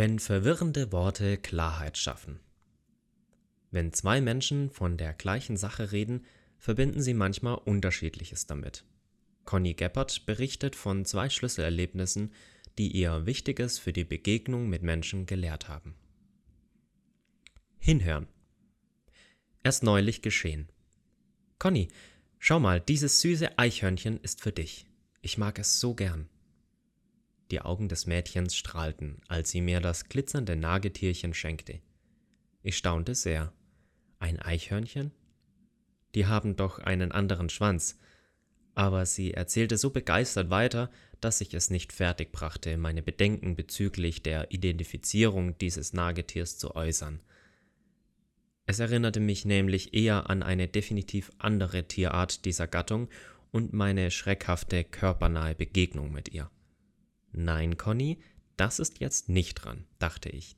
Wenn verwirrende Worte Klarheit schaffen. Wenn zwei Menschen von der gleichen Sache reden, verbinden sie manchmal Unterschiedliches damit. Conny Geppert berichtet von zwei Schlüsselerlebnissen, die ihr Wichtiges für die Begegnung mit Menschen gelehrt haben. Hinhören. Erst neulich geschehen. Conny, schau mal, dieses süße Eichhörnchen ist für dich. Ich mag es so gern. Die Augen des Mädchens strahlten, als sie mir das glitzernde Nagetierchen schenkte. Ich staunte sehr. Ein Eichhörnchen? Die haben doch einen anderen Schwanz. Aber sie erzählte so begeistert weiter, dass ich es nicht fertig brachte, meine Bedenken bezüglich der Identifizierung dieses Nagetiers zu äußern. Es erinnerte mich nämlich eher an eine definitiv andere Tierart dieser Gattung und meine schreckhafte körpernahe Begegnung mit ihr. Nein, Conny, das ist jetzt nicht dran, dachte ich,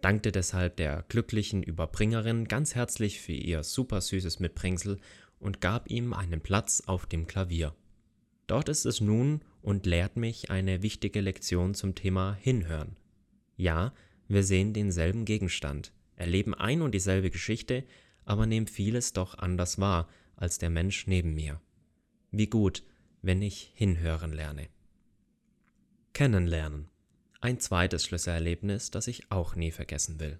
dankte deshalb der glücklichen Überbringerin ganz herzlich für ihr supersüßes Mitbringsel und gab ihm einen Platz auf dem Klavier. Dort ist es nun und lehrt mich eine wichtige Lektion zum Thema Hinhören. Ja, wir sehen denselben Gegenstand, erleben ein und dieselbe Geschichte, aber nehmen vieles doch anders wahr als der Mensch neben mir. Wie gut, wenn ich hinhören lerne. Kennenlernen. Ein zweites Schlüsselerlebnis, das ich auch nie vergessen will.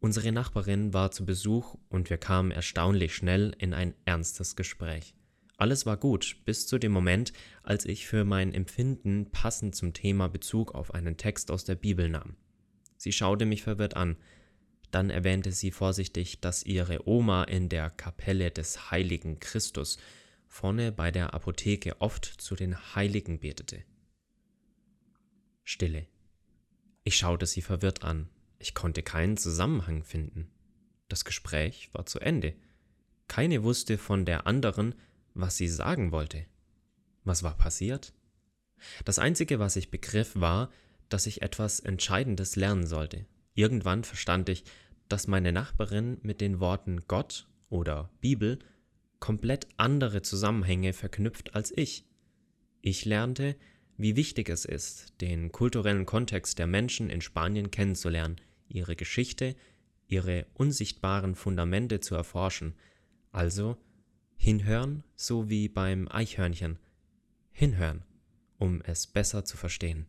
Unsere Nachbarin war zu Besuch und wir kamen erstaunlich schnell in ein ernstes Gespräch. Alles war gut, bis zu dem Moment, als ich für mein Empfinden passend zum Thema Bezug auf einen Text aus der Bibel nahm. Sie schaute mich verwirrt an. Dann erwähnte sie vorsichtig, dass ihre Oma in der Kapelle des heiligen Christus vorne bei der Apotheke oft zu den Heiligen betete. Stille. Ich schaute sie verwirrt an. Ich konnte keinen Zusammenhang finden. Das Gespräch war zu Ende. Keine wusste von der anderen, was sie sagen wollte. Was war passiert? Das Einzige, was ich begriff, war, dass ich etwas Entscheidendes lernen sollte. Irgendwann verstand ich, dass meine Nachbarin mit den Worten Gott oder Bibel komplett andere Zusammenhänge verknüpft als ich. Ich lernte, wie wichtig es ist, den kulturellen Kontext der Menschen in Spanien kennenzulernen, ihre Geschichte, ihre unsichtbaren Fundamente zu erforschen, also hinhören, so wie beim Eichhörnchen, hinhören, um es besser zu verstehen.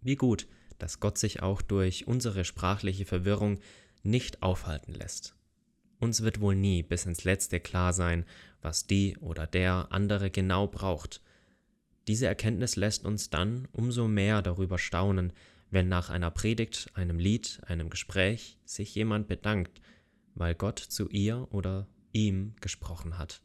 Wie gut, dass Gott sich auch durch unsere sprachliche Verwirrung nicht aufhalten lässt. Uns wird wohl nie bis ins letzte klar sein, was die oder der andere genau braucht, diese Erkenntnis lässt uns dann umso mehr darüber staunen, wenn nach einer Predigt, einem Lied, einem Gespräch sich jemand bedankt, weil Gott zu ihr oder ihm gesprochen hat.